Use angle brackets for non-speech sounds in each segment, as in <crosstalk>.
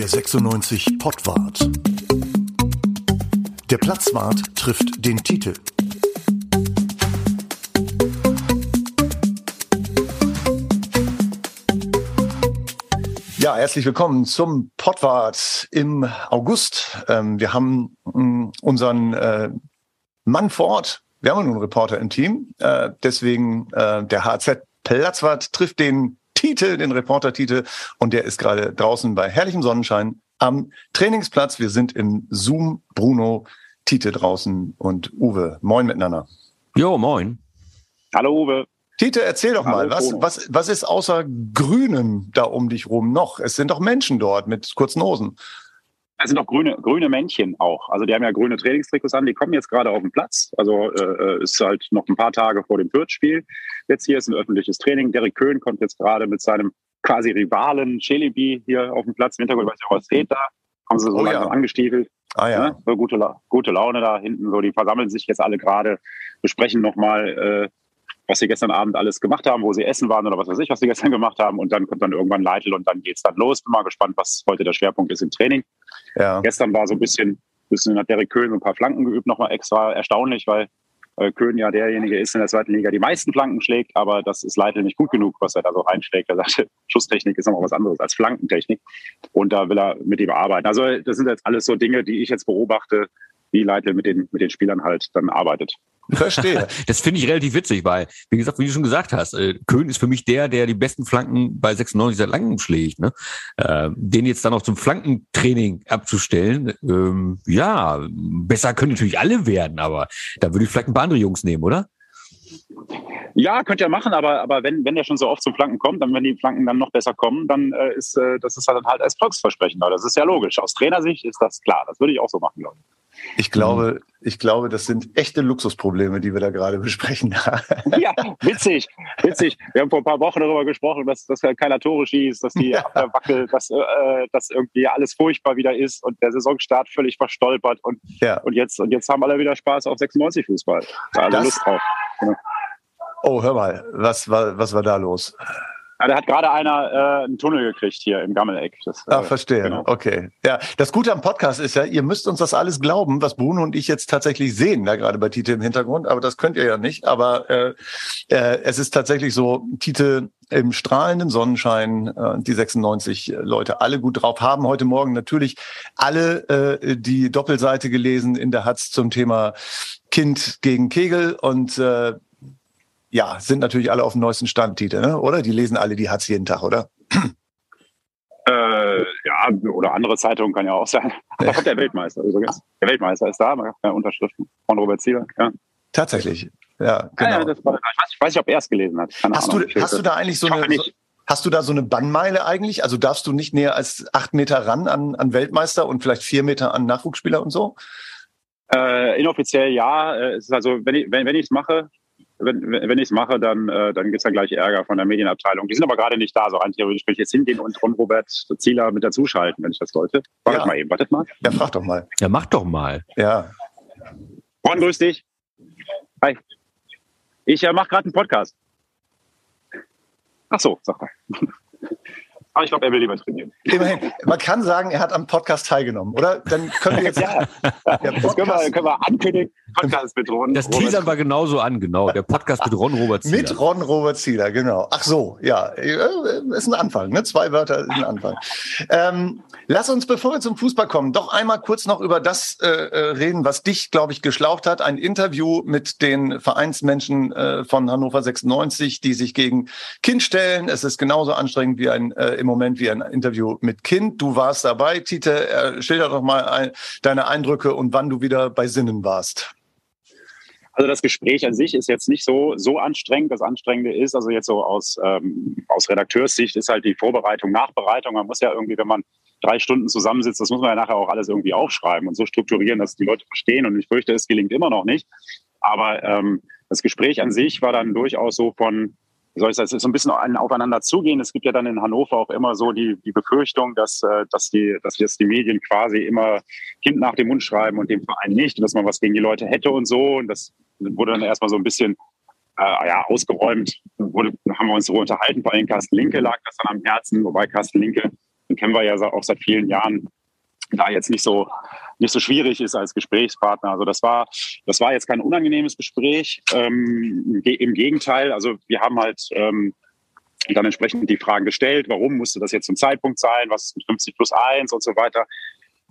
Der 96 Pottwart. Der Platzwart trifft den Titel. Ja, herzlich willkommen zum Pottwart im August. Ähm, wir haben ähm, unseren äh, Mann vor Ort. Wir haben einen Reporter im Team. Äh, deswegen äh, der HZ Platzwart trifft den Titel, den Reporter-Titel. Und der ist gerade draußen bei herrlichem Sonnenschein am Trainingsplatz. Wir sind im Zoom. Bruno, Tite draußen und Uwe. Moin miteinander. Jo, moin. Hallo Uwe. Tite, erzähl doch mal, was, was, was ist außer Grünem da um dich rum noch? Es sind doch Menschen dort mit kurzen Hosen. Es sind doch grüne, grüne Männchen auch. Also die haben ja grüne Trainingstrikots an, die kommen jetzt gerade auf den Platz. Also äh, äh ist halt noch ein paar Tage vor dem Fürth-Spiel. Jetzt hier ist ein öffentliches Training. Derek Köhn kommt jetzt gerade mit seinem quasi Rivalen Chelibi hier auf den Platz. Im Hintergrund weiß ich auch, was steht da. Haben sie so oh, langsam ja. angestiefelt. Ah, ja. Ne? So gute, gute Laune da hinten. So, die versammeln sich jetzt alle gerade, besprechen nochmal, äh, was sie gestern Abend alles gemacht haben, wo sie essen waren oder was weiß ich, was sie gestern <laughs> gemacht haben. Und dann kommt dann irgendwann Leitl und dann geht's dann los. Bin mal gespannt, was heute der Schwerpunkt ist im Training. Ja. Gestern war so ein bisschen, bisschen hat Derek Köhn ein paar Flanken geübt, nochmal extra erstaunlich, weil äh, Köhn ja derjenige ist in der zweiten Liga, die meisten Flanken schlägt, aber das ist Leitl nicht gut genug, was er da so reinschlägt. Er sagte, <laughs> Schusstechnik ist nochmal was anderes als Flankentechnik. Und da will er mit ihm arbeiten. Also das sind jetzt alles so Dinge, die ich jetzt beobachte, wie Leitl mit den, mit den Spielern halt dann arbeitet. Verstehe. <laughs> Das finde ich relativ witzig, weil, wie gesagt, wie du schon gesagt hast, äh, Köhn ist für mich der, der die besten Flanken bei 96 seit langem schlägt. Ne? Äh, den jetzt dann auch zum Flankentraining abzustellen, ähm, ja, besser können natürlich alle werden, aber da würde ich vielleicht ein paar andere Jungs nehmen, oder? Ja, könnt ihr machen, aber, aber wenn, wenn der schon so oft zum Flanken kommt, dann wenn die Flanken dann noch besser kommen, dann äh, ist äh, das ist halt, halt als Volksversprechen. Das ist ja logisch. Aus Trainersicht ist das klar. Das würde ich auch so machen, glaube ich. Ich glaube, mhm. ich glaube, das sind echte Luxusprobleme, die wir da gerade <laughs> besprechen. ja, witzig, witzig. Wir haben vor ein paar Wochen darüber gesprochen, dass, dass keiner Tore schießt, dass die ja. Abwehr wackelt, dass, äh, dass irgendwie alles furchtbar wieder ist und der Saisonstart völlig verstolpert. Und, ja. und, jetzt, und jetzt haben alle wieder Spaß auf 96 Fußball. Da alle Lust drauf. Genau. Oh, hör mal, was war, was war da los? Ja, da hat gerade einer äh, einen Tunnel gekriegt hier im Gammeleck. Das, äh, ah, verstehe. Genau. Okay. Ja, das Gute am Podcast ist ja, ihr müsst uns das alles glauben, was Bruno und ich jetzt tatsächlich sehen, da gerade bei Tite im Hintergrund. Aber das könnt ihr ja nicht. Aber äh, äh, es ist tatsächlich so, Tite im strahlenden Sonnenschein, äh, die 96 Leute alle gut drauf haben. Heute Morgen natürlich alle äh, die Doppelseite gelesen in der Hatz zum Thema Kind gegen Kegel und äh, ja, sind natürlich alle auf dem neuesten Stand, Tite, ne? oder? Die lesen alle die Hatz jeden Tag, oder? Äh, ja, oder andere Zeitungen kann ja auch sein. Da kommt <laughs> der Weltmeister übrigens. Der Weltmeister ist da, man hat keine Unterschriften von Robert Zieler. Ja. Tatsächlich, ja, genau. Ja, ja, war, ich, weiß, ich weiß nicht, ob er es gelesen hat. Keine hast, Ahnung. du, hast du da eigentlich so eine, so, hast du da so eine Bannmeile eigentlich? Also darfst du nicht näher als acht Meter ran an, an Weltmeister und vielleicht vier Meter an Nachwuchsspieler und so? Äh, inoffiziell ja. Äh, es ist also, wenn ich wenn, wenn ich es mache, wenn, wenn ich es mache, dann, äh, dann gibt es dann gleich Ärger von der Medienabteilung. Die sind aber gerade nicht da. So rein theoretisch könnte ich jetzt hingehen und Ron Robert Zieler mit dazuschalten, wenn ich das wollte. Wartet ja. mal eben, wartet mal. Ja, frag doch mal. Ja, mach doch mal. Ja. Ron, grüß dich. Hi. Ich äh, mache gerade einen Podcast. Ach so, sag mal. Aber ich glaube, er will lieber trainieren. Immerhin. Man kann sagen, er hat am Podcast teilgenommen, oder? Dann können wir <laughs> jetzt. ja, das können wir, können wir ankündigen. Podcast mit Ron. Das Teaser war genauso an, genau. Der Podcast mit Ron Robert Zieler. Mit Ron Robert Zieler, genau. Ach so, ja. Ist ein Anfang, ne? Zwei Wörter ist ein Anfang. Ähm, lass uns, bevor wir zum Fußball kommen, doch einmal kurz noch über das äh, äh reden, was dich, glaube ich, geschlaucht hat. Ein Interview mit den Vereinsmenschen äh, von Hannover 96, die sich gegen Kind stellen. Es ist genauso anstrengend wie ein äh, im Moment wie ein Interview mit Kind. Du warst dabei, Tite. Äh, schilder doch mal ein, deine Eindrücke und wann du wieder bei Sinnen warst. Also das Gespräch an sich ist jetzt nicht so, so anstrengend. Das Anstrengende ist, also jetzt so aus, ähm, aus Redakteurssicht, ist halt die Vorbereitung, Nachbereitung. Man muss ja irgendwie, wenn man drei Stunden zusammensitzt, das muss man ja nachher auch alles irgendwie aufschreiben und so strukturieren, dass die Leute verstehen. Und ich fürchte, es gelingt immer noch nicht. Aber ähm, das Gespräch an sich war dann durchaus so von, wie soll ich sagen, es ist so ein bisschen ein Aufeinander zugehen. Es gibt ja dann in Hannover auch immer so die, die Befürchtung, dass, äh, dass, die, dass jetzt die Medien quasi immer Kind nach dem Mund schreiben und dem Verein nicht, dass man was gegen die Leute hätte und so. Und das wurde dann erstmal so ein bisschen äh, ja, ausgeräumt. Wurde, haben wir uns so unterhalten, vor allem Carsten Linke lag das dann am Herzen, wobei Carsten Linke kennen wir ja auch seit vielen Jahren, da jetzt nicht so nicht so schwierig ist als Gesprächspartner. Also das war das war jetzt kein unangenehmes Gespräch. Ähm, Im Gegenteil, also wir haben halt ähm, dann entsprechend die Fragen gestellt, warum musste das jetzt zum Zeitpunkt sein, was ist mit 50 plus 1 und so weiter.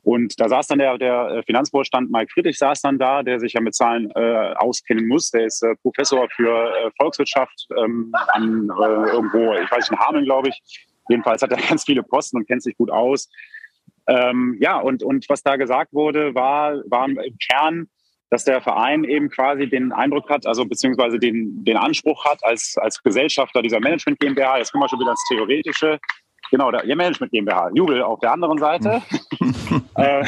Und da saß dann der, der Finanzvorstand Mike Friedrich saß dann da, der sich ja mit Zahlen äh, auskennen muss. Der ist äh, Professor für äh, Volkswirtschaft ähm, an äh, irgendwo, ich weiß nicht, in Hameln, glaube ich. Jedenfalls hat er <laughs> ganz viele Posten und kennt sich gut aus. Ähm, ja, und, und was da gesagt wurde, war, war im Kern, dass der Verein eben quasi den Eindruck hat, also beziehungsweise den, den Anspruch hat, als, als Gesellschafter dieser Management GmbH, jetzt kommen wir schon wieder ins Theoretische, Genau, der Management GmbH. Jubel auf der anderen Seite. <laughs> äh,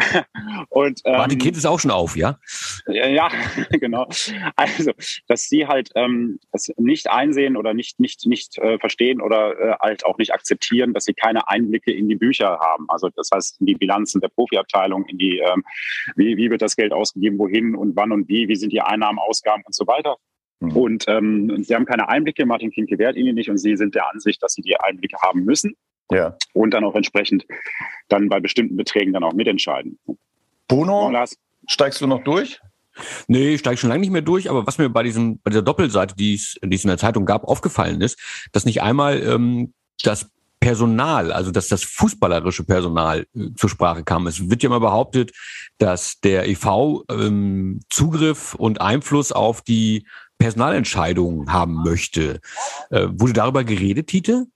<laughs> und, ähm, Martin Kind ist auch schon auf, ja? Ja, <laughs> genau. Also, dass sie halt ähm, das nicht einsehen oder nicht, nicht, nicht äh, verstehen oder äh, halt auch nicht akzeptieren, dass sie keine Einblicke in die Bücher haben. Also das heißt in die Bilanzen der Profiabteilung, in die, ähm, wie, wie wird das Geld ausgegeben, wohin und wann und wie, wie sind die Einnahmen, Ausgaben und so weiter. Mhm. Und ähm, sie haben keine Einblicke, Martin Kind gewährt ihnen nicht und sie sind der Ansicht, dass sie die Einblicke haben müssen. Ja. Und dann auch entsprechend dann bei bestimmten Beträgen dann auch mitentscheiden. Bruno, steigst du noch durch? Nee, ich steige schon lange nicht mehr durch, aber was mir bei diesem, bei dieser Doppelseite, die es, die es in der Zeitung gab, aufgefallen ist, dass nicht einmal ähm, das Personal, also dass das fußballerische Personal äh, zur Sprache kam. Es wird ja immer behauptet, dass der EV ähm, Zugriff und Einfluss auf die Personalentscheidungen haben möchte. Äh, wurde darüber geredet, Tite?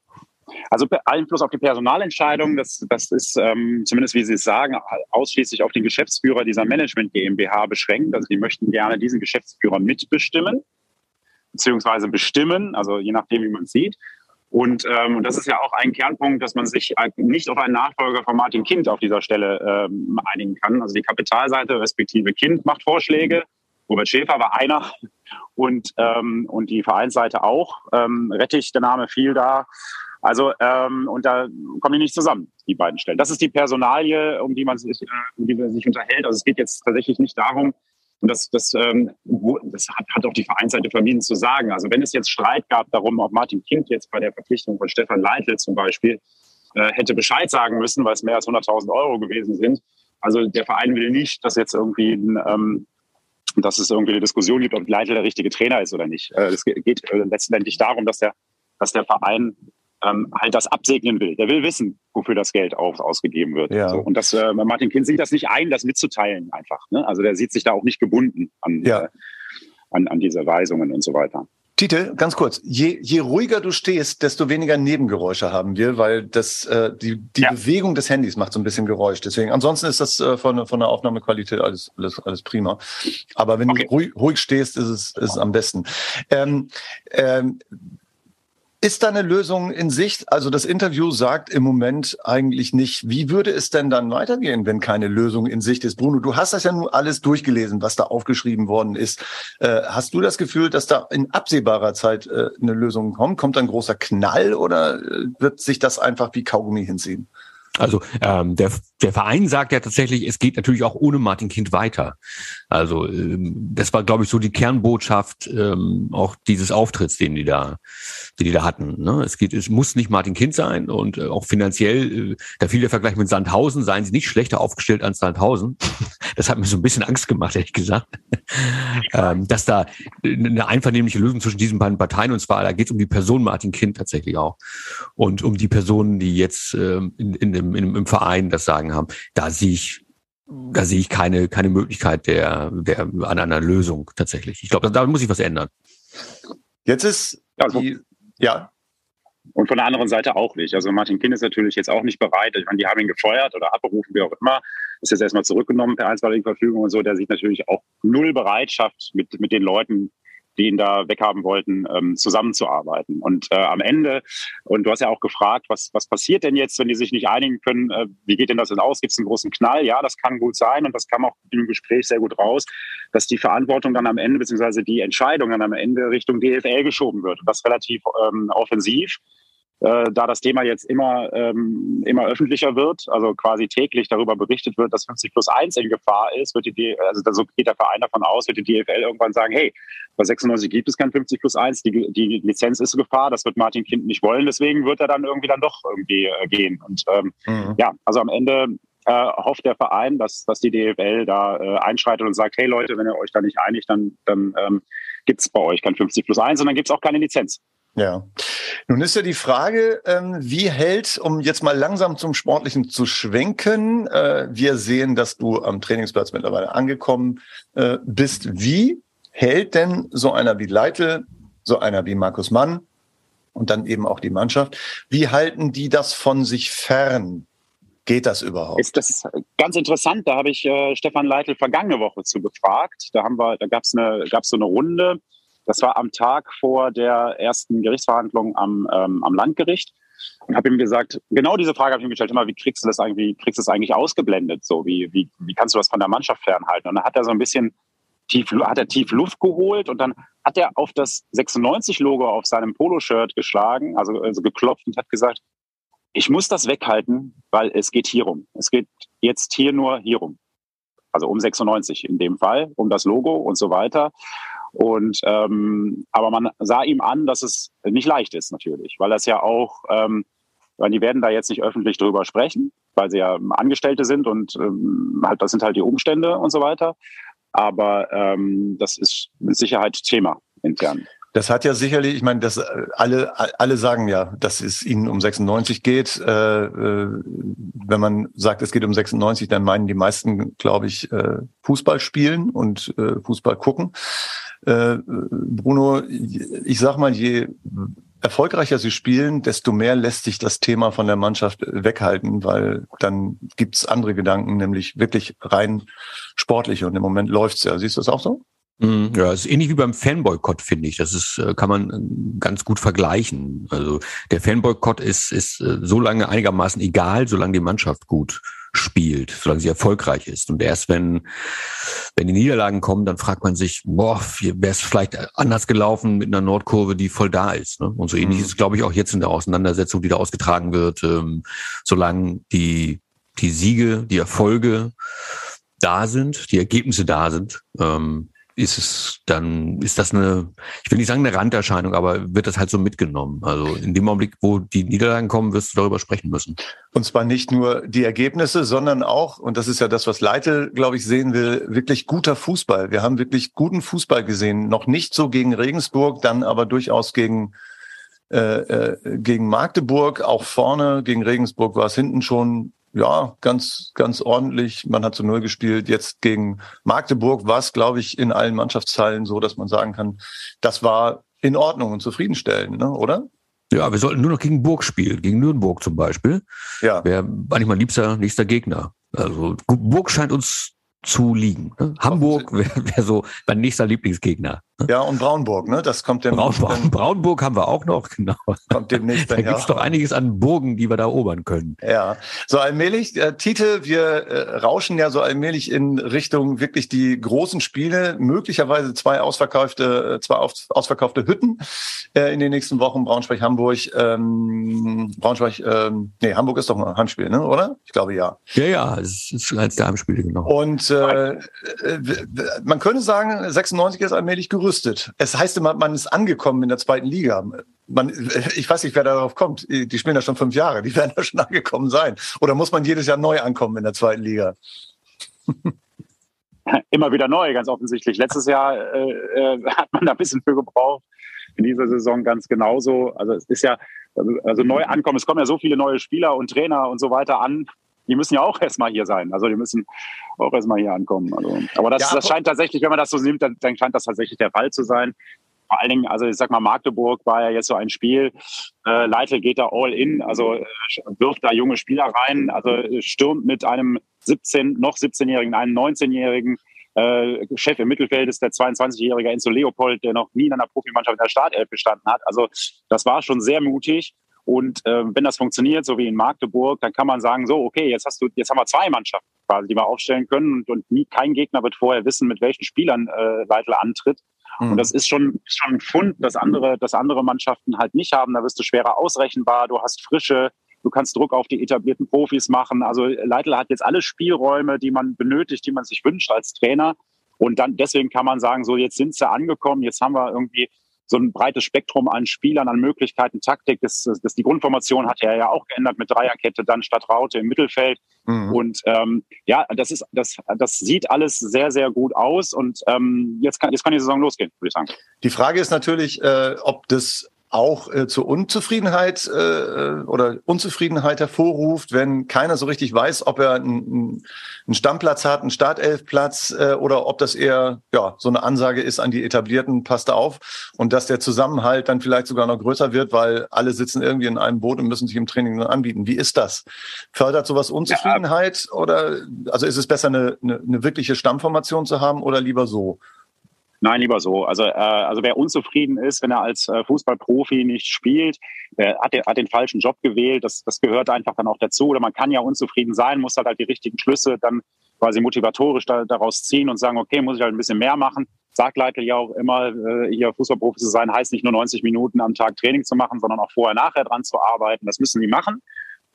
Also Einfluss auf die Personalentscheidung, das, das ist ähm, zumindest, wie Sie es sagen, ausschließlich auf den Geschäftsführer dieser Management GmbH beschränkt. Also die möchten gerne diesen Geschäftsführer mitbestimmen, beziehungsweise bestimmen, also je nachdem, wie man es sieht. Und, ähm, das ist ja auch ein Kernpunkt, dass man sich nicht auf einen Nachfolger von Martin Kind auf dieser Stelle ähm, einigen kann. Also die Kapitalseite respektive Kind macht Vorschläge. Robert Schäfer war einer und, ähm, und die Vereinsseite auch. Ähm, Rettich, der Name fiel da. Also, ähm, und da kommen die nicht zusammen, die beiden Stellen. Das ist die Personalie, um die man sich, äh, um die man sich unterhält. Also es geht jetzt tatsächlich nicht darum, und das, das, ähm, das hat, hat auch die Vereinsseite vermieden zu sagen. Also wenn es jetzt Streit gab darum, ob Martin Kind jetzt bei der Verpflichtung von Stefan Leitl zum Beispiel äh, hätte Bescheid sagen müssen, weil es mehr als 100.000 Euro gewesen sind. Also der Verein will nicht, dass jetzt irgendwie ein, ähm, dass es irgendwie eine Diskussion gibt, ob Leitl der richtige Trainer ist oder nicht. Äh, es geht äh, letztendlich darum, dass der, dass der Verein ähm, halt das absegnen will. Der will wissen, wofür das Geld auf, ausgegeben wird. Ja. So, und das, äh, Martin Kind sieht das nicht ein, das mitzuteilen einfach. Ne? Also der sieht sich da auch nicht gebunden an, ja. äh, an, an diese Weisungen und so weiter. Tite, ganz kurz, je, je ruhiger du stehst, desto weniger Nebengeräusche haben wir, weil das äh, die, die ja. Bewegung des Handys macht so ein bisschen Geräusch. Deswegen, ansonsten ist das äh, von, von der Aufnahmequalität alles, alles, alles prima. Aber wenn okay. du ruhig, ruhig stehst, ist es, ist es am besten. Ähm, ähm, ist da eine Lösung in Sicht? Also das Interview sagt im Moment eigentlich nicht, wie würde es denn dann weitergehen, wenn keine Lösung in Sicht ist? Bruno, du hast das ja nun alles durchgelesen, was da aufgeschrieben worden ist. Äh, hast du das Gefühl, dass da in absehbarer Zeit äh, eine Lösung kommt? Kommt ein großer Knall oder äh, wird sich das einfach wie Kaugummi hinziehen? Also ähm, der, der Verein sagt ja tatsächlich, es geht natürlich auch ohne Martin Kind weiter. Also ähm, das war, glaube ich, so die Kernbotschaft ähm, auch dieses Auftritts, den die da, den die da hatten. Ne? Es geht, es muss nicht Martin Kind sein und äh, auch finanziell, äh, da fiel der Vergleich mit Sandhausen, seien sie nicht schlechter aufgestellt als Sandhausen. <laughs> Das hat mir so ein bisschen Angst gemacht, ehrlich gesagt, <laughs> ähm, dass da eine einvernehmliche Lösung zwischen diesen beiden Parteien und zwar da geht es um die Person Martin Kind tatsächlich auch und um die Personen, die jetzt ähm, in, in dem, in, im Verein das Sagen haben. Da sehe ich da sehe ich keine, keine Möglichkeit der, der, an einer Lösung tatsächlich. Ich glaube, da, da muss ich was ändern. Jetzt ist die, ja. Und von der anderen Seite auch nicht. Also Martin Kind ist natürlich jetzt auch nicht bereit. Ich meine, die haben ihn gefeuert oder abberufen, wie auch immer. Ist jetzt erstmal zurückgenommen per einstweilige Verfügung und so. Der sieht natürlich auch null Bereitschaft, mit, mit den Leuten die ihn da weghaben wollten, ähm, zusammenzuarbeiten. Und äh, am Ende, und du hast ja auch gefragt, was, was passiert denn jetzt, wenn die sich nicht einigen können, äh, wie geht denn das denn aus? Gibt es einen großen Knall? Ja, das kann gut sein und das kam auch im Gespräch sehr gut raus, dass die Verantwortung dann am Ende, beziehungsweise die Entscheidung dann am Ende Richtung DFL geschoben wird. Und das relativ ähm, offensiv. Äh, da das Thema jetzt immer, ähm, immer öffentlicher wird, also quasi täglich darüber berichtet wird, dass 50 plus 1 in Gefahr ist, wird die, also so geht der Verein davon aus, wird die DFL irgendwann sagen, hey, bei 96 gibt es kein 50 plus 1, die, die Lizenz ist in Gefahr, das wird Martin Kind nicht wollen, deswegen wird er dann irgendwie dann doch irgendwie äh, gehen. Und ähm, mhm. ja, also am Ende äh, hofft der Verein, dass, dass die DFL da äh, einschreitet und sagt, hey Leute, wenn ihr euch da nicht einigt, dann, dann ähm, gibt es bei euch kein 50 plus 1 und dann gibt es auch keine Lizenz. Ja. Nun ist ja die Frage, ähm, wie hält, um jetzt mal langsam zum Sportlichen zu schwenken, äh, wir sehen, dass du am Trainingsplatz mittlerweile angekommen äh, bist. Wie hält denn so einer wie Leitl, so einer wie Markus Mann und dann eben auch die Mannschaft, wie halten die das von sich fern? Geht das überhaupt? Ist das ganz interessant. Da habe ich äh, Stefan Leitl vergangene Woche zu gefragt. Da haben wir, da gab es eine, gab's so eine Runde das war am Tag vor der ersten Gerichtsverhandlung am, ähm, am Landgericht und habe ihm gesagt, genau diese Frage habe ich ihm gestellt, immer, wie kriegst du das eigentlich, kriegst du das eigentlich ausgeblendet? So, wie, wie, wie kannst du das von der Mannschaft fernhalten? Und dann hat er so ein bisschen tief, hat er tief Luft geholt und dann hat er auf das 96-Logo auf seinem Poloshirt geschlagen, also, also geklopft und hat gesagt, ich muss das weghalten, weil es geht hier rum. Es geht jetzt hier nur hier rum. Also um 96 in dem Fall, um das Logo und so weiter. Und ähm, aber man sah ihm an, dass es nicht leicht ist natürlich, weil das ja auch, ähm, weil die werden da jetzt nicht öffentlich drüber sprechen, weil sie ja Angestellte sind und ähm, halt das sind halt die Umstände und so weiter. Aber ähm, das ist mit Sicherheit Thema intern. Das hat ja sicherlich, ich meine, das äh, alle alle sagen ja, dass es ihnen um 96 geht. Äh, äh, wenn man sagt, es geht um 96, dann meinen die meisten, glaube ich, äh, Fußball spielen und äh, Fußball gucken. Bruno, ich sag mal, je erfolgreicher sie spielen, desto mehr lässt sich das Thema von der Mannschaft weghalten, weil dann gibt's andere Gedanken, nämlich wirklich rein sportliche. Und im Moment läuft's ja. Siehst du das auch so? Mhm. Ja, es ist ähnlich wie beim Fanboykott, finde ich. Das ist, äh, kann man äh, ganz gut vergleichen. Also der Fanboykott ist, ist äh, so lange einigermaßen egal, solange die Mannschaft gut spielt, solange sie erfolgreich ist. Und erst wenn, wenn die Niederlagen kommen, dann fragt man sich, boah, wäre es vielleicht anders gelaufen mit einer Nordkurve, die voll da ist. Ne? Und so ähnlich mhm. ist es, glaube ich, auch jetzt in der Auseinandersetzung, die da ausgetragen wird, ähm, solange die, die Siege, die Erfolge da sind, die Ergebnisse da sind, ähm, ist es dann, ist das eine, ich will nicht sagen eine Randerscheinung, aber wird das halt so mitgenommen. Also in dem Augenblick, wo die Niederlagen kommen, wirst du darüber sprechen müssen. Und zwar nicht nur die Ergebnisse, sondern auch, und das ist ja das, was Leitl, glaube ich, sehen will, wirklich guter Fußball. Wir haben wirklich guten Fußball gesehen. Noch nicht so gegen Regensburg, dann aber durchaus gegen äh, äh, gegen Magdeburg, auch vorne, gegen Regensburg war es hinten schon ja, ganz, ganz ordentlich. Man hat zu Null gespielt. Jetzt gegen Magdeburg war es, glaube ich, in allen Mannschaftsteilen so, dass man sagen kann, das war in Ordnung und zufriedenstellend, ne? oder? Ja, wir sollten nur noch gegen Burg spielen, gegen Nürnberg zum Beispiel. Ja. Wäre eigentlich mein liebster nächster Gegner. Also Burg scheint uns zu liegen. Ne? Hamburg wäre wär so mein nächster Lieblingsgegner. Ne? Ja, und Braunburg, ne? Das kommt ja Braunburg, <laughs> Braunburg haben wir auch noch, <laughs> genau. Kommt demnächst dann, Da gibt's doch einiges an Burgen, die wir da erobern können. Ja, so allmählich, äh, Titel, wir äh, rauschen ja so allmählich in Richtung wirklich die großen Spiele, möglicherweise zwei ausverkaufte, äh, zwei aus, ausverkaufte Hütten äh, in den nächsten Wochen, Braunschweig, Hamburg, ähm, Braunschweig, ähm, nee, Hamburg ist doch ein Handspiel, ne, oder? Ich glaube ja. Ja, ja, es ist eins der Heimspiele, genau. Und äh, man könnte sagen, 96 ist allmählich gerüstet. Es heißt immer, man ist angekommen in der zweiten Liga. Man, ich weiß nicht, wer darauf kommt. Die spielen da schon fünf Jahre. Die werden da schon angekommen sein. Oder muss man jedes Jahr neu ankommen in der zweiten Liga? <laughs> Immer wieder neu, ganz offensichtlich. Letztes Jahr äh, äh, hat man da ein bisschen für gebraucht. In dieser Saison ganz genauso. Also es ist ja, also, also neu ankommen. Es kommen ja so viele neue Spieler und Trainer und so weiter an die müssen ja auch erstmal hier sein. Also die müssen auch erstmal hier ankommen. Also, aber das, ja, das scheint tatsächlich, wenn man das so nimmt, dann, dann scheint das tatsächlich der Fall zu sein. Vor allen Dingen, also ich sag mal, Magdeburg war ja jetzt so ein Spiel. Äh, Leitl geht da all in, also äh, wirft da junge Spieler rein, also stürmt mit einem 17, noch 17-Jährigen, einem 19-Jährigen. Äh, Chef im Mittelfeld ist der 22-jährige Enzo Leopold, der noch nie in einer Profimannschaft in der Startelf gestanden hat. Also das war schon sehr mutig. Und äh, wenn das funktioniert, so wie in Magdeburg, dann kann man sagen, so, okay, jetzt hast du, jetzt haben wir zwei Mannschaften quasi, die wir aufstellen können und, und nie, kein Gegner wird vorher wissen, mit welchen Spielern äh, Leitl antritt. Mhm. Und das ist schon, schon ein Fund, das andere, das andere Mannschaften halt nicht haben. Da wirst du schwerer ausrechenbar, du hast frische, du kannst Druck auf die etablierten Profis machen. Also Leitl hat jetzt alle Spielräume, die man benötigt, die man sich wünscht als Trainer. Und dann deswegen kann man sagen, so jetzt sind sie angekommen, jetzt haben wir irgendwie so ein breites Spektrum an Spielern, an Möglichkeiten, Taktik. Das, das, die Grundformation hat er ja auch geändert mit Dreierkette, dann statt Raute im Mittelfeld. Mhm. Und ähm, ja, das ist, das, das sieht alles sehr, sehr gut aus. Und ähm, jetzt kann, jetzt kann die Saison losgehen, würde ich sagen. Die Frage ist natürlich, äh, ob das auch äh, zur Unzufriedenheit äh, oder Unzufriedenheit hervorruft, wenn keiner so richtig weiß, ob er einen, einen Stammplatz hat, einen Startelfplatz äh, oder ob das eher ja so eine Ansage ist an die etablierten, passt auf und dass der Zusammenhalt dann vielleicht sogar noch größer wird, weil alle sitzen irgendwie in einem Boot und müssen sich im Training dann anbieten. Wie ist das? Fördert sowas Unzufriedenheit ja. oder also ist es besser eine, eine, eine wirkliche Stammformation zu haben oder lieber so? Nein, lieber so. Also, äh, also wer unzufrieden ist, wenn er als äh, Fußballprofi nicht spielt, der hat, der hat den falschen Job gewählt. Das, das gehört einfach dann auch dazu. Oder man kann ja unzufrieden sein, muss halt, halt die richtigen Schlüsse dann quasi motivatorisch da, daraus ziehen und sagen, okay, muss ich halt ein bisschen mehr machen. Sagt Leitl ja auch immer, äh, hier Fußballprofi zu sein, heißt nicht nur 90 Minuten am Tag Training zu machen, sondern auch vorher, nachher dran zu arbeiten. Das müssen die machen.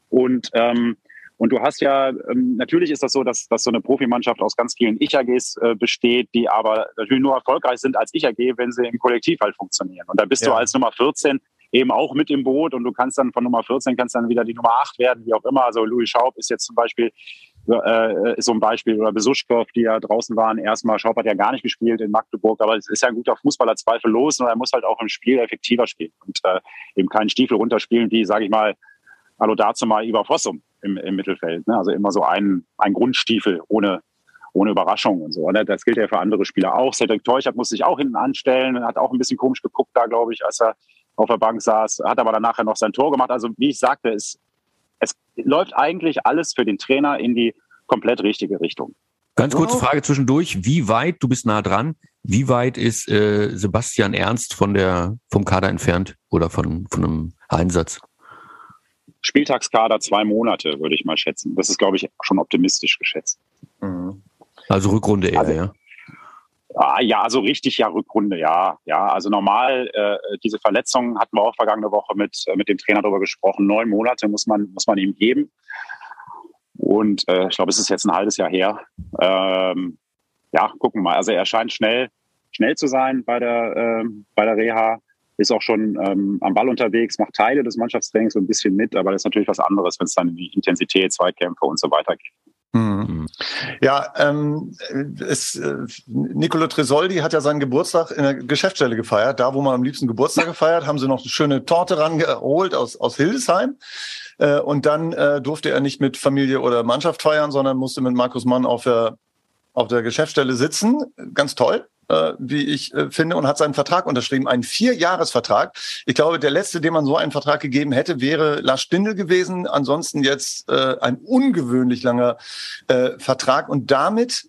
Und ähm, und du hast ja, ähm, natürlich ist das so, dass, dass so eine Profimannschaft aus ganz vielen Ich-AGs äh, besteht, die aber natürlich nur erfolgreich sind als Ich-AG, wenn sie im Kollektiv halt funktionieren. Und da bist ja. du als Nummer 14 eben auch mit im Boot und du kannst dann von Nummer 14 kannst dann wieder die Nummer 8 werden, wie auch immer. Also Louis Schaub ist jetzt zum Beispiel äh, ist so ein Beispiel oder Besuschkow, die ja draußen waren. Erstmal Schaub hat ja gar nicht gespielt in Magdeburg, aber es ist ja ein guter Fußballer zweifellos und er muss halt auch im Spiel effektiver spielen und äh, eben keinen Stiefel runterspielen, wie, sage ich mal, Hallo dazu mal Ivar Fossum im, im Mittelfeld. Ne? Also immer so ein, ein Grundstiefel ohne, ohne Überraschung und so. Ne? Das gilt ja für andere Spieler auch. Cedric Teuchert muss sich auch hinten anstellen, hat auch ein bisschen komisch geguckt da, glaube ich, als er auf der Bank saß, hat aber dann nachher noch sein Tor gemacht. Also wie ich sagte, es, es läuft eigentlich alles für den Trainer in die komplett richtige Richtung. Ganz kurze Frage zwischendurch. Wie weit, du bist nah dran, wie weit ist äh, Sebastian Ernst von der, vom Kader entfernt oder von, von einem Einsatz? Spieltagskader zwei Monate, würde ich mal schätzen. Das ist, glaube ich, schon optimistisch geschätzt. Mhm. Also Rückrunde eher, also, ja. Ah, ja, also richtig, ja, Rückrunde, ja. Ja, also normal, äh, diese Verletzungen hatten wir auch vergangene Woche mit, äh, mit dem Trainer darüber gesprochen. Neun Monate muss man, muss man ihm geben. Und äh, ich glaube, es ist jetzt ein halbes Jahr her. Ähm, ja, gucken wir mal. Also er scheint schnell, schnell zu sein bei der, äh, bei der Reha ist auch schon ähm, am Ball unterwegs, macht Teile des Mannschaftstrainings so ein bisschen mit, aber das ist natürlich was anderes, wenn es dann in die Intensität, Zweikämpfe und so weiter geht. Mhm. Ja, ähm, es, äh, Nicolo Tresoldi hat ja seinen Geburtstag in der Geschäftsstelle gefeiert. Da, wo man am liebsten Geburtstag gefeiert, <laughs> haben sie noch eine schöne Torte rangeholt aus, aus Hildesheim. Äh, und dann äh, durfte er nicht mit Familie oder Mannschaft feiern, sondern musste mit Markus Mann auf der, auf der Geschäftsstelle sitzen. Ganz toll äh, wie ich äh, finde, und hat seinen Vertrag unterschrieben, einen Vierjahresvertrag. Ich glaube, der letzte, dem man so einen Vertrag gegeben hätte, wäre Lars Stindl gewesen. Ansonsten jetzt äh, ein ungewöhnlich langer äh, Vertrag. Und damit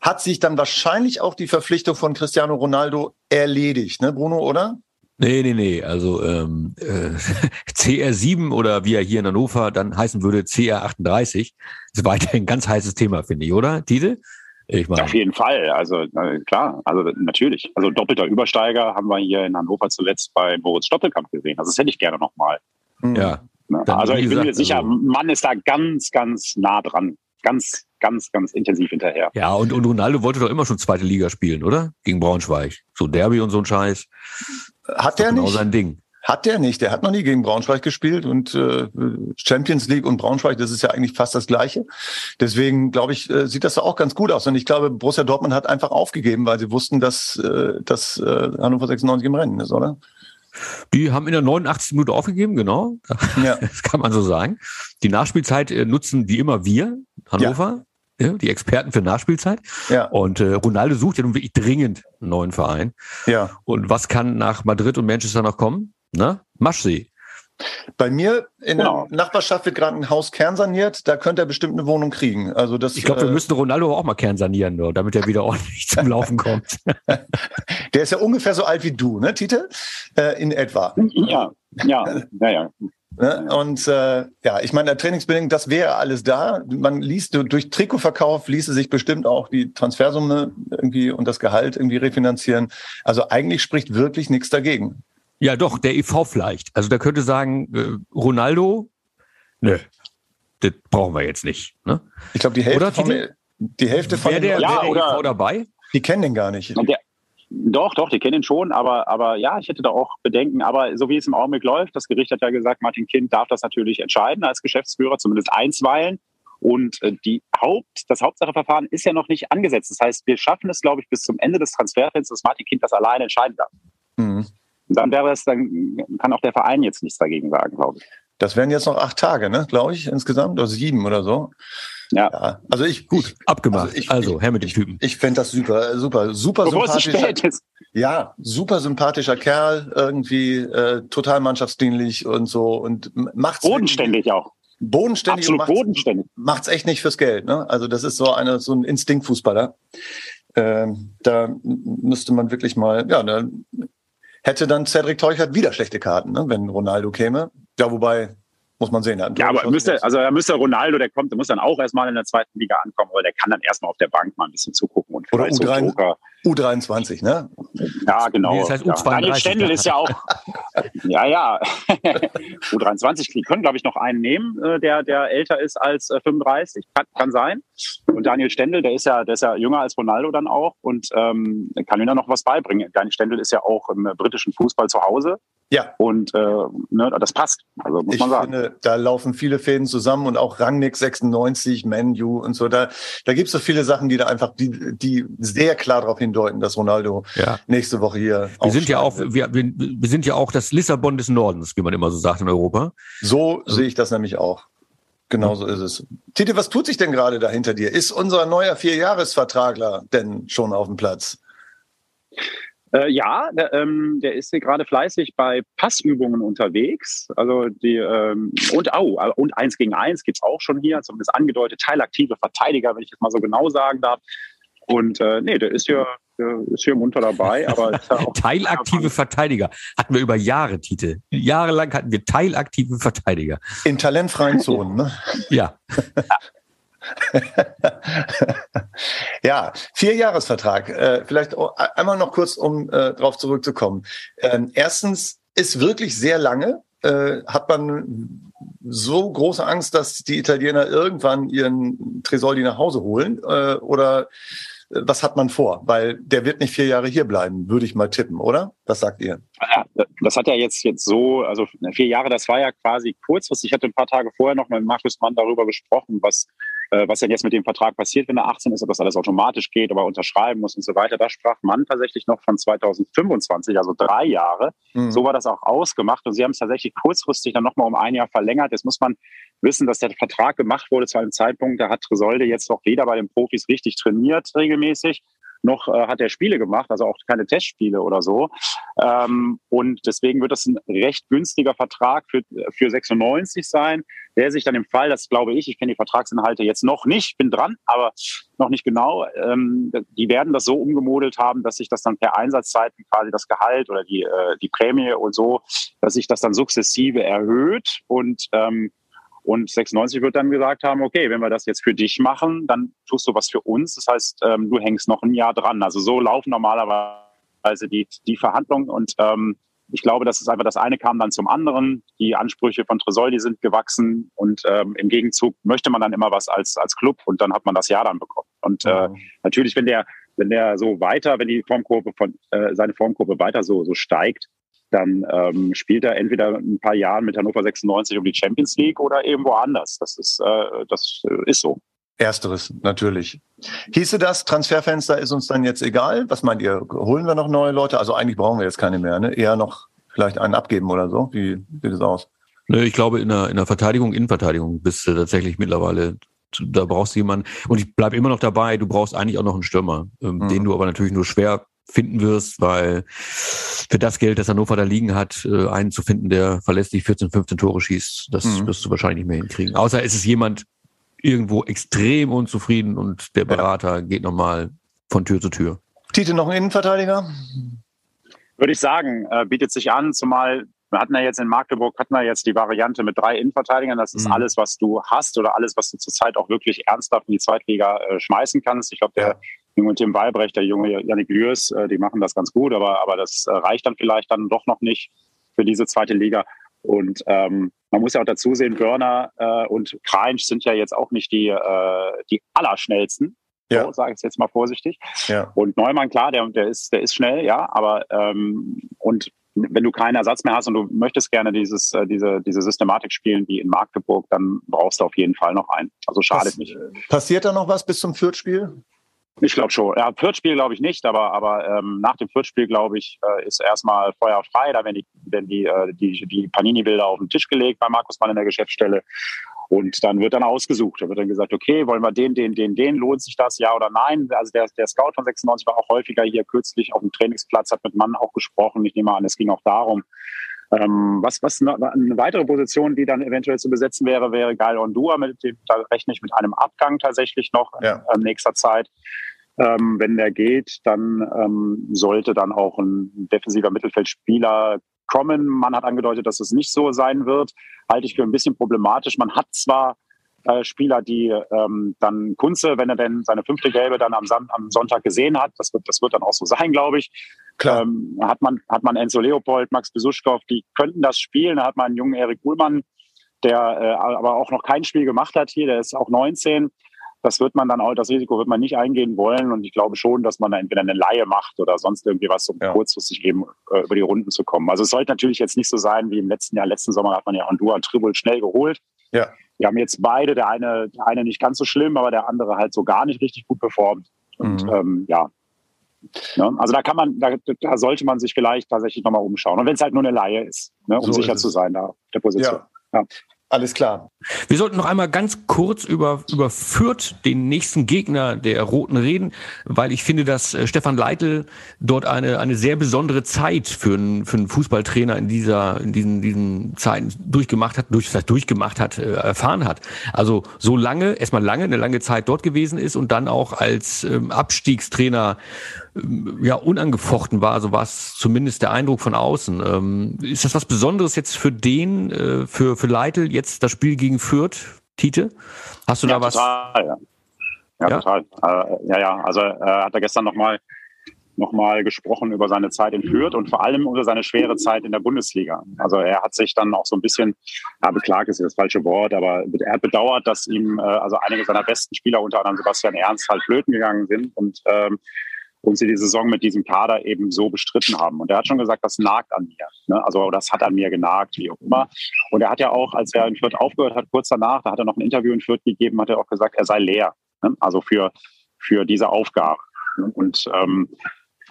hat sich dann wahrscheinlich auch die Verpflichtung von Cristiano Ronaldo erledigt, ne, Bruno, oder? Nee, nee, nee. Also ähm, äh, <laughs> CR7 oder wie er hier in Hannover dann heißen würde, CR38, ist weiterhin ein ganz heißes Thema, finde ich, oder, Tite? Ich meine. Auf jeden Fall. Also klar, also natürlich. Also doppelter Übersteiger haben wir hier in Hannover zuletzt bei Moritz Stoppelkamp gesehen. Also das hätte ich gerne nochmal. Hm. Ja. Ne? Also ich bin mir sicher, also, Mann ist da ganz, ganz nah dran. Ganz, ganz, ganz intensiv hinterher. Ja, und, und Ronaldo wollte doch immer schon zweite Liga spielen, oder? Gegen Braunschweig. So Derby und so ein Scheiß. Hat der genau nicht? Genau sein Ding. Hat der nicht. Der hat noch nie gegen Braunschweig gespielt und äh, Champions League und Braunschweig, das ist ja eigentlich fast das Gleiche. Deswegen glaube ich, äh, sieht das auch ganz gut aus. Und ich glaube, Borussia Dortmund hat einfach aufgegeben, weil sie wussten, dass, äh, dass äh, Hannover 96 im Rennen ist, oder? Die haben in der 89. Minute aufgegeben, genau. Ja. <laughs> Das kann man so sagen. Die Nachspielzeit äh, nutzen wie immer wir, Hannover. Ja. die Experten für Nachspielzeit. Ja. Und äh, Ronaldo sucht ja nun wirklich dringend einen neuen Verein. Ja. Und was kann nach Madrid und Manchester noch kommen? Ne? Maschsee. Bei mir in genau. der Nachbarschaft wird gerade ein Haus kernsaniert, da könnte er bestimmt eine Wohnung kriegen. Also das, ich glaube, wir äh, müssten Ronaldo auch mal kernsanieren, nur, damit er wieder ordentlich zum Laufen kommt. <laughs> Der ist ja ungefähr so alt wie du, ne, Tite? Äh, in etwa. Ja, ja, ja, ja. Ne? Und äh, ja, ich meine, der Trainingsbedingung, das wäre alles da. Man liest durch Trikotverkauf ließe sich bestimmt auch die Transfersumme irgendwie und das Gehalt irgendwie refinanzieren. Also eigentlich spricht wirklich nichts dagegen. Ja, doch, der EV vielleicht. Also da könnte sagen, äh, Ronaldo, nö, das brauchen wir jetzt nicht. Ne? Ich glaube, die Hälfte von, die Hälfte von der, Ja, der oder- EV dabei? die kennen den gar nicht. Und der, doch, doch, die kennen ihn schon, aber, aber ja, ich hätte da auch Bedenken. Aber so wie es im Augenblick läuft, das Gericht hat ja gesagt, Martin Kind darf das natürlich entscheiden als Geschäftsführer, zumindest einstweilen. Und äh, die Haupt, das Hauptsacheverfahren ist ja noch nicht angesetzt. Das heißt, wir schaffen es, glaube ich, bis zum Ende des Transferfensters, dass Martin Kind das alleine entscheiden darf. Dann wäre es, dann kann auch der Verein jetzt nichts dagegen sagen, glaube ich. Das wären jetzt noch acht Tage, ne, glaube ich, insgesamt, oder sieben oder so. Ja. ja. Also ich, gut, Abgemacht. Also ich- Also, her mit dem Typen. ich fände das super, super, super zu sympathischer. spät ist. Ja, super sympathischer Kerl, irgendwie äh, total mannschaftsdienlich und so und macht's Bodenständig auch. bodenständig und Absolut macht's, bodenständig. macht's echt nicht fürs Geld. Ne? Also das ist so eine so ein Instinktfußballer. Ähm, da müsste man wirklich mal, ja, da hätte dann Cedric Teuchert wieder schlechte Karten, ne, wenn Ronaldo käme. Ja, wobei muss man sehen. Ja, aber müsste, also da müsste Ronaldo, der kommt, der muss dann auch erstmal in der zweiten Liga ankommen, aber der kann dann erstmal auf der Bank mal ein bisschen zugucken und Oder vielleicht so U3. Joker. U23, ne? Ja, genau. Nee, das heißt ja. U32. Daniel Stendel ist ja auch, <laughs> ja, ja. <laughs> U23, die können, glaube ich, noch einen nehmen, äh, der, der älter ist als äh, 35, kann, kann sein. Und Daniel Stendel, der ist ja, der ist ja jünger als Ronaldo dann auch und ähm, kann ihm dann noch was beibringen. Daniel Stendel ist ja auch im britischen Fußball zu Hause Ja, und äh, ne, das passt, also muss ich man sagen. finde, da laufen viele Fäden zusammen und auch Rangnick 96, Menu und so. Da, da gibt's so viele Sachen, die da einfach, die, die sehr klar darauf hindeuten, dass Ronaldo Ja. nächste Woche hier. Wir sind ja auch, wir, wir, wir sind ja auch das Lissabon des Nordens, wie man immer so sagt in Europa. So sehe ich das nämlich auch. Genau so ist es. Tite, was tut sich denn gerade da hinter dir? Ist unser neuer Vierjahresvertragler denn schon auf dem Platz? Äh, ja, der, ähm, der ist hier gerade fleißig bei Passübungen unterwegs. Also die ähm, und au, äh, und eins gegen eins gibt's auch schon hier, zumindest angedeutet, teilaktive Verteidiger, wenn ich jetzt mal so genau sagen darf. Und äh, nee, der ist hier, der ist hier munter dabei, aber ist ja <laughs> auch Teilaktive Verteidiger hatten wir über Jahre, Titel. Jahrelang hatten wir teilaktive Verteidiger. In talentfreien <laughs> Zonen, ne? Ja, <laughs> <laughs> Ja, Vierjahresvertrag. Äh, vielleicht einmal noch kurz, um äh, darauf zurückzukommen. Ähm, erstens ist wirklich sehr lange. Äh, hat man so große Angst, dass die Italiener irgendwann ihren Tresoldi nach Hause holen? Äh, oder was hat man vor? Weil der wird nicht vier Jahre hier bleiben, würde ich mal tippen, oder? Was sagt ihr? Ja, das hat ja jetzt, jetzt so, also vier Jahre, das war ja quasi kurzfristig. Ich hatte ein paar Tage vorher noch mit Markus Mann darüber gesprochen, was, was denn jetzt mit dem Vertrag passiert, wenn er 18 ist, ob das alles automatisch geht, ob er unterschreiben muss und so weiter. Da sprach Mann tatsächlich noch von 2025, also drei Jahre. Hm. So war das auch ausgemacht und sie haben es tatsächlich kurzfristig dann nochmal um ein Jahr verlängert. Jetzt muss man wissen, dass der Vertrag gemacht wurde zu einem Zeitpunkt, da hat Tresolde jetzt noch weder bei den Profis richtig trainiert regelmäßig, noch äh, hat er Spiele gemacht, also auch keine Testspiele oder so. Ähm, und deswegen wird das ein recht günstiger Vertrag für, für 96 sein, der sich dann im Fall, das glaube ich, ich kenne die Vertragsinhalte jetzt noch nicht, bin dran, aber noch nicht genau, ähm, die werden das so umgemodelt haben, dass sich das dann per Einsatzzeiten quasi das Gehalt oder die, äh, die Prämie und so, dass sich das dann sukzessive erhöht und ähm, und 96 wird dann gesagt haben, okay, wenn wir das jetzt für dich machen, dann tust du was für uns. Das heißt, ähm, du hängst noch ein Jahr dran. Also so laufen normalerweise die, die Verhandlungen. Und ähm, ich glaube, das ist einfach das eine kam dann zum anderen. Die Ansprüche von Tresoldi sind gewachsen und ähm, im Gegenzug möchte man dann immer was als, als Club und dann hat man das Jahr dann bekommen. Und äh, natürlich, wenn der, wenn der so weiter, wenn die Formkurve von äh, seine Formkurve weiter so, so steigt, dann ähm, spielt er entweder ein paar Jahre mit Hannover 96 um die Champions League oder eben woanders. Das ist, äh, das äh, ist so. Ersteres, natürlich. Hieße das, Transferfenster ist uns dann jetzt egal? Was meint ihr? Holen wir noch neue Leute? Also eigentlich brauchen wir jetzt keine mehr, ne? Eher noch vielleicht einen abgeben oder so. Wie sieht es aus? Ne, ich glaube, in der, in der Verteidigung, Innenverteidigung bist du tatsächlich mittlerweile, da brauchst du jemanden, und ich bleib immer noch dabei, du brauchst eigentlich auch noch einen Stürmer, ähm, Mhm. den du aber natürlich nur schwer finden wirst, weil für das Geld, das Hannover da liegen hat, äh, einen zu finden, der verlässlich 14, 15 Tore schießt, das Mhm. wirst du wahrscheinlich nicht mehr hinkriegen. Außer es ist jemand irgendwo extrem unzufrieden und der Ja. Berater geht nochmal von Tür zu Tür. Tite noch ein Innenverteidiger? Würde ich sagen, äh, bietet sich an, zumal Wir hatten ja jetzt in Magdeburg, hatten wir jetzt die Variante mit drei Innenverteidigern. Das ist mhm. alles, was du hast oder alles, was du zurzeit auch wirklich ernsthaft in die Zweitliga äh, schmeißen kannst. Ich glaube, der junge Tim Weilbrecht, der junge Janik Lürs, äh, die machen das ganz gut, aber, aber das äh, reicht dann vielleicht dann doch noch nicht für diese zweite Liga. Und ähm, man muss ja auch dazu sehen, Börner äh, und Kreinsch sind ja jetzt auch nicht die, äh, die allerschnellsten. Ja. So, sage ich jetzt mal vorsichtig. Ja. Und Neumann, klar, der, der, ist, der ist schnell, ja, aber ähm, und wenn du keinen Ersatz mehr hast und du möchtest gerne dieses, äh, diese, diese Systematik spielen wie in Magdeburg, dann brauchst du auf jeden Fall noch einen. Also schadet nicht. Passiert da noch was bis zum Fürth-Spiel? Ich glaube schon. Ja, Fürth-Spiel glaube ich nicht, aber, aber ähm, nach dem Fürth-Spiel, glaube ich, äh, ist erstmal Feuer frei. Da werden die, werden die, äh, die, die Panini-Bilder auf den Tisch gelegt bei Markus Mann in der Geschäftsstelle. Und dann wird dann ausgesucht. Da wird dann gesagt, okay, wollen wir den, den, den, den, lohnt sich das, ja oder nein? Also der, der Scout von 96 war auch häufiger hier kürzlich auf dem Trainingsplatz, hat mit Mann auch gesprochen. Ich nehme an, es ging auch darum. Ähm, was, was eine weitere Position, die dann eventuell zu besetzen wäre, wäre Geil Ondua. Mit dem, da rechne ich mit einem Abgang tatsächlich noch ja. in nächster Zeit. Ähm, wenn der geht, dann ähm, sollte dann auch ein defensiver Mittelfeldspieler kommen. Man hat angedeutet, dass es nicht so sein wird. Halte ich für ein bisschen problematisch. Man hat zwar äh, Spieler, die ähm, dann Kunze, wenn er denn seine fünfte Gelbe dann am, am Sonntag gesehen hat, das wird, das wird dann auch so <laughs> sein, glaube ich. Klar. Ähm, hat man hat man Enzo Leopold, Max Besuschkow, die könnten das spielen. Da hat man einen jungen Erik Uhlmann, der äh, aber auch noch kein Spiel gemacht hat hier. Der ist auch 19 das wird man dann auch, das Risiko wird man nicht eingehen wollen. Und ich glaube schon, dass man da entweder eine Laie macht oder sonst irgendwie was, um ja. kurzfristig eben äh, über die Runden zu kommen. Also es sollte natürlich jetzt nicht so sein wie im letzten Jahr. Letzten Sommer hat man ja Honduras Tribul schnell geholt. Ja. Wir haben jetzt beide, der eine, der eine nicht ganz so schlimm, aber der andere halt so gar nicht richtig gut performt. Und mhm. ähm, ja, Ne? Also da kann man, da, da, sollte man sich vielleicht tatsächlich nochmal umschauen. Und wenn es halt nur eine Laie ist, ne, um so sicher zu sein da auf der Position. Ja. ja. Alles klar. Wir sollten noch einmal ganz kurz über, über Fürth, den nächsten Gegner der Roten, reden, weil ich finde, dass äh, Stefan Leitl dort eine, eine sehr besondere Zeit für einen, für einen Fußballtrainer in dieser, in diesen, diesen Zeiten durchgemacht hat, durch, das durchgemacht hat, äh, erfahren hat. Also so lange, erstmal lange, eine lange Zeit dort gewesen ist und dann auch als ähm, Abstiegstrainer ja unangefochten war, so war es zumindest der Eindruck von außen. Ähm, ist das was Besonderes jetzt für den, äh, für, für Leitl, jetzt das Spiel gegen Fürth, Tite? Hast du ja, da was? Total, ja. Ja, ja, total. Äh, ja, ja, also äh, hat er gestern nochmal noch mal gesprochen über seine Zeit in Fürth und vor allem über seine schwere Zeit in der Bundesliga. Also er hat sich dann auch so ein bisschen, ja, beklagt ist das falsche Wort, aber er hat bedauert, dass ihm äh, also einige seiner besten Spieler, unter anderem Sebastian Ernst, halt flöten gegangen sind und ähm, und sie die Saison mit diesem Kader eben so bestritten haben. Und er hat schon gesagt, das nagt an mir. Ne? Also das hat an mir genagt, wie auch immer. Und er hat ja auch, als er in Fürth aufgehört hat, kurz danach, da hat er noch ein Interview in Fürth gegeben, hat er auch gesagt, er sei leer. Ne? Also für, für diese Aufgabe. Und ähm,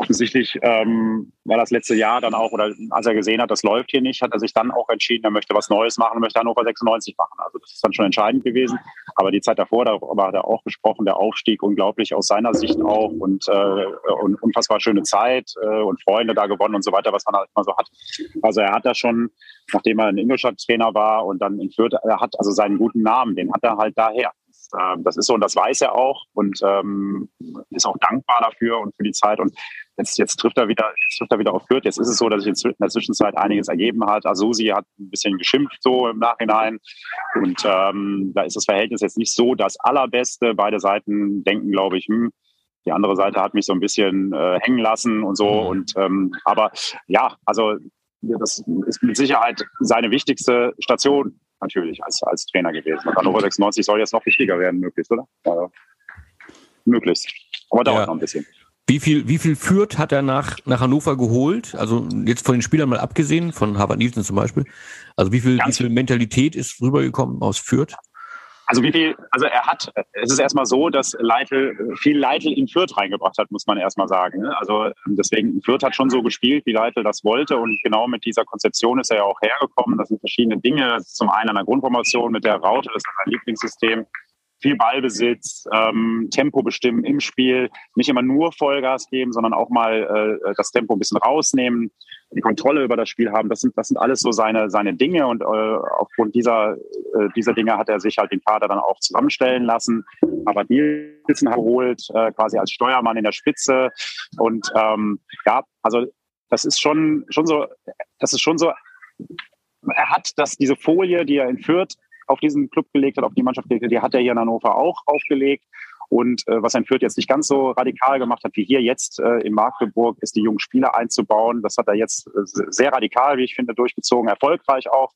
offensichtlich ähm, war das letzte Jahr dann auch, oder als er gesehen hat, das läuft hier nicht, hat er sich dann auch entschieden, er möchte was Neues machen, möchte Hannover 96 machen. Also das ist dann schon entscheidend gewesen. Aber die Zeit davor, darüber hat er auch gesprochen, der Aufstieg unglaublich aus seiner Sicht auch und, äh, und unfassbar schöne Zeit äh, und Freunde da gewonnen und so weiter, was man halt immer so hat. Also er hat da schon, nachdem er in Ingolstadt Trainer war und dann in Fürth, er hat also seinen guten Namen, den hat er halt daher. Ähm, das ist so und das weiß er auch und ähm, ist auch dankbar dafür und für die Zeit. Und jetzt, jetzt trifft er wieder, jetzt trifft er wieder auf Fürth. Jetzt ist es so, dass sich in der Zwischenzeit einiges ergeben hat. Asusi hat ein bisschen geschimpft so im Nachhinein. Und ähm, da ist das Verhältnis jetzt nicht so das allerbeste. Beide Seiten denken, glaube ich, hm, die andere Seite hat mich so ein bisschen äh, hängen lassen und so. Mhm. Und ähm, aber ja, also das ist mit Sicherheit seine wichtigste Station natürlich als, als Trainer gewesen. Und Hannover 96 soll jetzt noch wichtiger werden, möglichst, oder? Ja, möglichst. Aber dauert ja. noch ein bisschen. Wie viel, wie viel führt hat er nach, nach Hannover geholt? Also jetzt von den Spielern mal abgesehen, von Harvard Nielsen zum Beispiel. Also wie viel, wie viel Mentalität ist rübergekommen aus Fürth? Also wie viel, also er hat, es ist erstmal so, dass Leitl, viel Leitl in Fürth reingebracht hat, muss man erstmal sagen. Ne? Also deswegen, Fürth hat schon so gespielt, wie Leitl das wollte und genau mit dieser Konzeption ist er ja auch hergekommen. Das sind verschiedene Dinge. Zum einen an der Grundformation mit der Raute, das ist sein Lieblingssystem viel Ballbesitz, ähm, Tempo bestimmen im Spiel, nicht immer nur Vollgas geben, sondern auch mal äh, das Tempo ein bisschen rausnehmen, die Kontrolle über das Spiel haben. Das sind, das sind alles so seine, seine Dinge und äh, aufgrund dieser, äh, dieser Dinge hat er sich halt den Kader dann auch zusammenstellen lassen. Aber Nielsen geholt, äh, quasi als Steuermann in der Spitze und ähm, ja, also das ist schon, schon so, das ist schon so er hat das, diese Folie, die er in Fürth auf diesen Club gelegt hat, auf die Mannschaft gelegt hat, die hat er hier in Hannover auch aufgelegt. Und äh, was ein Fürth jetzt nicht ganz so radikal gemacht hat wie hier jetzt äh, in Magdeburg, ist die jungen Spieler einzubauen. Das hat er jetzt äh, sehr radikal, wie ich finde, durchgezogen, erfolgreich auch.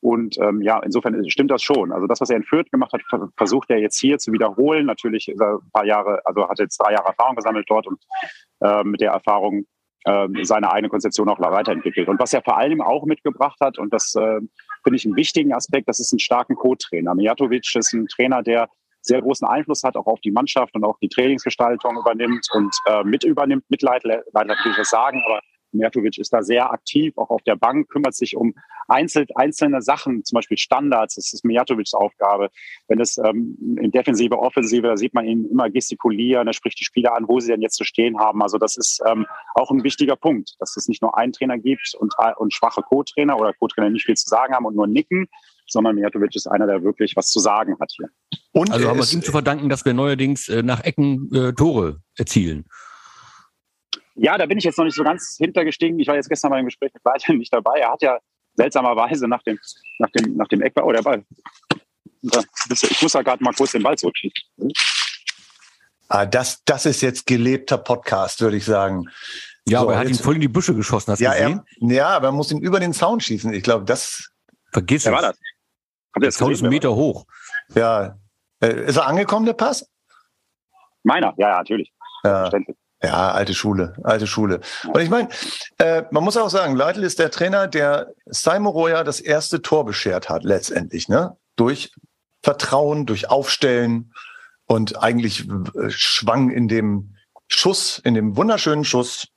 Und ähm, ja, insofern stimmt das schon. Also das, was er in Fürth gemacht hat, versucht er jetzt hier zu wiederholen. Natürlich ist er ein paar Jahre, also hat jetzt drei Jahre Erfahrung gesammelt dort und äh, mit der Erfahrung äh, seine eigene Konzeption auch weiterentwickelt. Und was er vor allem auch mitgebracht hat, und das äh, finde ich einen wichtigen Aspekt, das ist ein starken Co-Trainer. Mijatovic ist ein Trainer, der sehr großen Einfluss hat, auch auf die Mannschaft und auch die Trainingsgestaltung übernimmt und äh, mit übernimmt. Mitleid, leider will ich das sagen, aber Mertovic ist da sehr aktiv, auch auf der Bank, kümmert sich um einzel, einzelne Sachen, zum Beispiel Standards. Das ist Mijatovics Aufgabe. Wenn es ähm, in Defensive, Offensive, da sieht man ihn immer gestikulieren, er spricht die Spieler an, wo sie denn jetzt zu stehen haben. Also das ist ähm, auch ein wichtiger Punkt, dass es nicht nur einen Trainer gibt und, und schwache Co-Trainer oder Co-Trainer nicht viel zu sagen haben und nur nicken, sondern Mijatovic ist einer, der wirklich was zu sagen hat hier. Und also haben wir es ihm zu verdanken, dass wir neuerdings äh, nach Ecken äh, Tore erzielen. Ja, da bin ich jetzt noch nicht so ganz hintergestiegen. Ich war jetzt gestern bei dem Gespräch mit Leiter nicht dabei. Er hat ja seltsamerweise nach dem, nach dem, nach dem Eckball, oh, der Ball. Ich muss da gerade mal kurz den Ball zurückschieben. Ah, das, das ist jetzt gelebter Podcast, würde ich sagen. Ja, so, aber er hat ihn voll in die Büsche geschossen, hast du ja, gesehen? Er, ja, aber er muss ihn über den Zaun schießen. Ich glaube, das. Vergiss Wer es. war das? Der Zaun ist einen Meter hoch. Ja. Äh, ist er angekommen, der Pass? Meiner, ja, ja, natürlich. Ja. Ja, alte Schule, alte Schule. Und ich meine, äh, man muss auch sagen, Leitl ist der Trainer, der Simon Roya das erste Tor beschert hat, letztendlich, ne? Durch Vertrauen, durch Aufstellen und eigentlich äh, schwang in dem Schuss, in dem wunderschönen Schuss,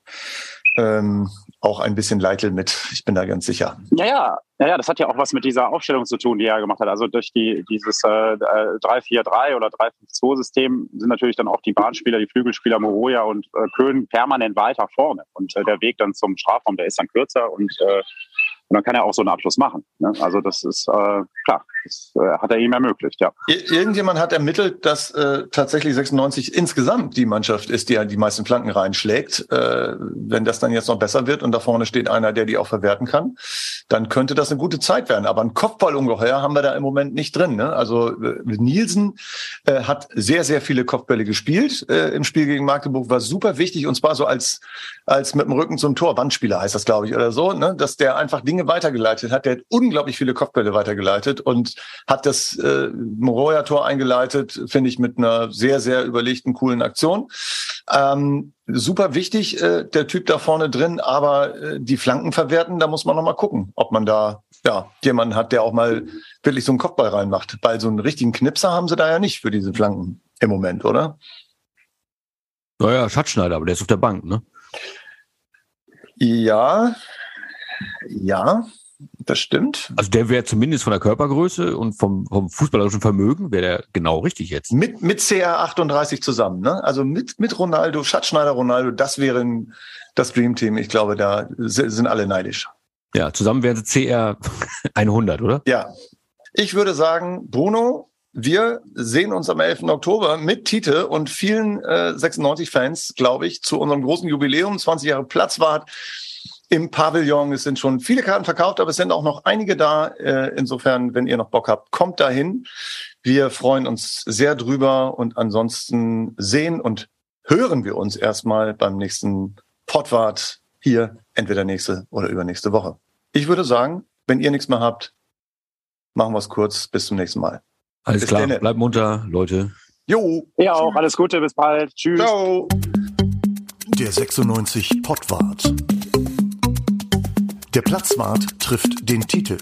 ähm, auch ein bisschen Leitl mit. Ich bin da ganz sicher. Ja, ja, ja, das hat ja auch was mit dieser Aufstellung zu tun, die er gemacht hat. Also durch die, dieses äh, 3-4-3 oder 3-5-2-System sind natürlich dann auch die Bahnspieler, die Flügelspieler Moroja und äh, Köhn permanent weiter vorne. Und äh, der Weg dann zum Strafraum, der ist dann kürzer und äh, und dann kann er auch so einen Abschluss machen. Ne? Also das ist äh, klar, das äh, hat er ihm ermöglicht, ja. Irgendjemand hat ermittelt, dass äh, tatsächlich 96 insgesamt die Mannschaft ist, die ja die meisten Flanken reinschlägt. Äh, wenn das dann jetzt noch besser wird und da vorne steht einer, der die auch verwerten kann, dann könnte das eine gute Zeit werden. Aber ein Kopfballungeheuer haben wir da im Moment nicht drin. Ne? Also äh, Nielsen äh, hat sehr, sehr viele Kopfbälle gespielt äh, im Spiel gegen Magdeburg, war super wichtig und zwar so als, als mit dem Rücken zum Tor, Wandspieler heißt das, glaube ich, oder so, ne? dass der einfach Dinge Dinge weitergeleitet hat. Der hat unglaublich viele Kopfbälle weitergeleitet und hat das äh, Moroja-Tor eingeleitet, finde ich, mit einer sehr, sehr überlegten, coolen Aktion. Ähm, super wichtig, äh, der Typ da vorne drin, aber äh, die Flanken verwerten, da muss man noch mal gucken, ob man da ja jemanden hat, der auch mal wirklich so einen Kopfball reinmacht. Weil so einen richtigen Knipser haben sie da ja nicht für diese Flanken im Moment, oder? Naja, Schatzschneider, aber der ist auf der Bank, ne? Ja, ja, das stimmt. Also der wäre zumindest von der Körpergröße und vom, vom fußballerischen Vermögen wäre der genau richtig jetzt. Mit, mit CR38 zusammen, ne? Also mit, mit Ronaldo, Schatzschneider Ronaldo, das wäre das Dream Team. Ich glaube, da sind alle neidisch. Ja, zusammen wären sie CR 100, oder? Ja. Ich würde sagen, Bruno, wir sehen uns am 11. Oktober mit Tite und vielen äh, 96-Fans, glaube ich, zu unserem großen Jubiläum, 20 Jahre Platzwart im Pavillon. Es sind schon viele Karten verkauft, aber es sind auch noch einige da. Äh, insofern, wenn ihr noch Bock habt, kommt dahin. Wir freuen uns sehr drüber und ansonsten sehen und hören wir uns erstmal beim nächsten Podwart hier, entweder nächste oder übernächste Woche. Ich würde sagen, wenn ihr nichts mehr habt, machen wir es kurz. Bis zum nächsten Mal. Alles bis klar, denne. bleibt munter, Leute. Jo. Ja, auch. Alles Gute, bis bald. Tschüss. Ciao. Der 96 Pottwart. Der Platzwart trifft den Titel.